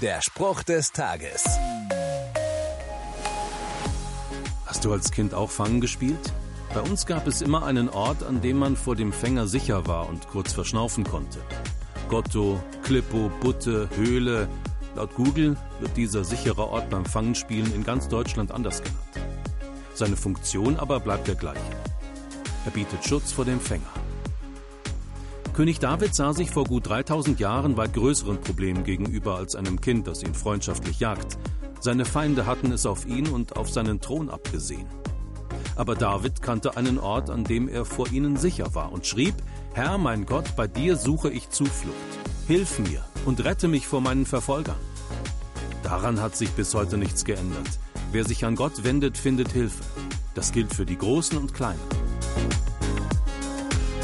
Der Spruch des Tages. Hast du als Kind auch Fangen gespielt? Bei uns gab es immer einen Ort, an dem man vor dem Fänger sicher war und kurz verschnaufen konnte. Gotto, Klippo, Butte, Höhle. Laut Google wird dieser sichere Ort beim Fangenspielen in ganz Deutschland anders genannt. Seine Funktion aber bleibt der gleiche. Er bietet Schutz vor dem Fänger. König David sah sich vor gut 3000 Jahren weit größeren Problemen gegenüber als einem Kind, das ihn freundschaftlich jagt. Seine Feinde hatten es auf ihn und auf seinen Thron abgesehen. Aber David kannte einen Ort, an dem er vor ihnen sicher war und schrieb, Herr mein Gott, bei dir suche ich Zuflucht. Hilf mir und rette mich vor meinen Verfolgern. Daran hat sich bis heute nichts geändert. Wer sich an Gott wendet, findet Hilfe. Das gilt für die Großen und Kleinen.